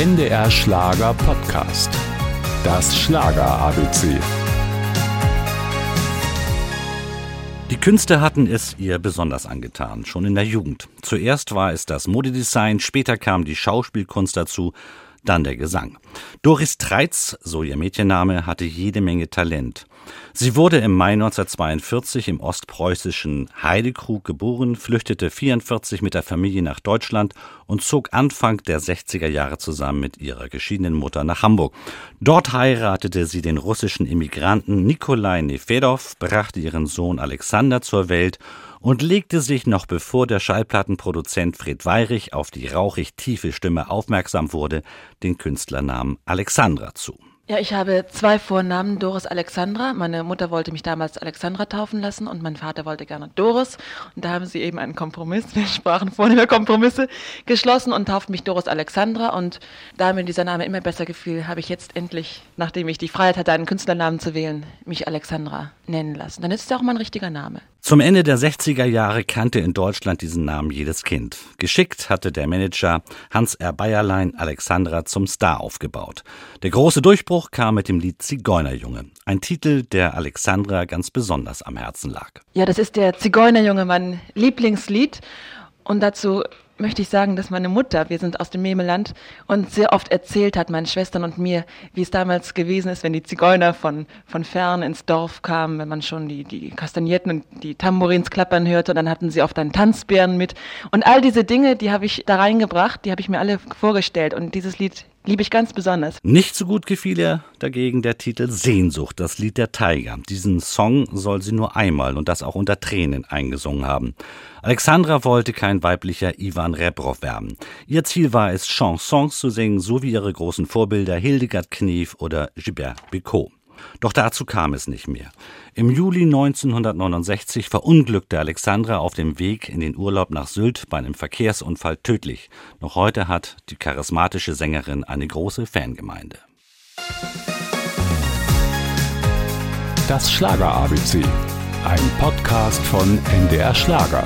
NDR Schlager Podcast. Das Schlager ABC. Die Künste hatten es ihr besonders angetan, schon in der Jugend. Zuerst war es das Modedesign, später kam die Schauspielkunst dazu, dann der Gesang. Doris Treitz, so ihr Mädchenname, hatte jede Menge Talent. Sie wurde im Mai 1942 im ostpreußischen Heidekrug geboren, flüchtete 44 mit der Familie nach Deutschland und zog Anfang der 60er Jahre zusammen mit ihrer geschiedenen Mutter nach Hamburg. Dort heiratete sie den russischen Immigranten Nikolai Nefedov, brachte ihren Sohn Alexander zur Welt legte sich noch bevor der Schallplattenproduzent Fred Weirich auf die rauchig tiefe Stimme aufmerksam wurde, den Künstlernamen Alexandra zu. Ja, ich habe zwei Vornamen, Doris Alexandra. Meine Mutter wollte mich damals Alexandra taufen lassen und mein Vater wollte gerne Doris. Und da haben sie eben einen Kompromiss, wir sprachen vorhin über Kompromisse, geschlossen und tauften mich Doris Alexandra. Und da mir dieser Name immer besser gefiel, habe ich jetzt endlich, nachdem ich die Freiheit hatte, einen Künstlernamen zu wählen, mich Alexandra nennen lassen. Dann ist es auch mein richtiger Name. Zum Ende der 60er Jahre kannte in Deutschland diesen Namen jedes Kind. Geschickt hatte der Manager Hans R. Bayerlein Alexandra zum Star aufgebaut. Der große Durchbruch kam mit dem Lied Zigeunerjunge. Ein Titel, der Alexandra ganz besonders am Herzen lag. Ja, das ist der Zigeunerjunge, mein Lieblingslied. Und dazu möchte ich sagen, dass meine Mutter, wir sind aus dem Memeland, uns sehr oft erzählt hat, meinen Schwestern und mir, wie es damals gewesen ist, wenn die Zigeuner von, von fern ins Dorf kamen, wenn man schon die, die Kastagnetten und die Tambourins klappern hörte und dann hatten sie oft einen Tanzbären mit. Und all diese Dinge, die habe ich da reingebracht, die habe ich mir alle vorgestellt und dieses Lied liebe ich ganz besonders. Nicht so gut gefiel ihr dagegen der Titel Sehnsucht, das Lied der Tiger. Diesen Song soll sie nur einmal und das auch unter Tränen eingesungen haben. Alexandra wollte kein weiblicher Ivan Rebrov werden. Ihr Ziel war es, Chansons zu singen, so wie ihre großen Vorbilder Hildegard Knef oder Gilbert Bicot. Doch dazu kam es nicht mehr. Im Juli 1969 verunglückte Alexandra auf dem Weg in den Urlaub nach Sylt bei einem Verkehrsunfall tödlich. Noch heute hat die charismatische Sängerin eine große Fangemeinde. Das Schlager ABC, ein Podcast von NDR Schlager.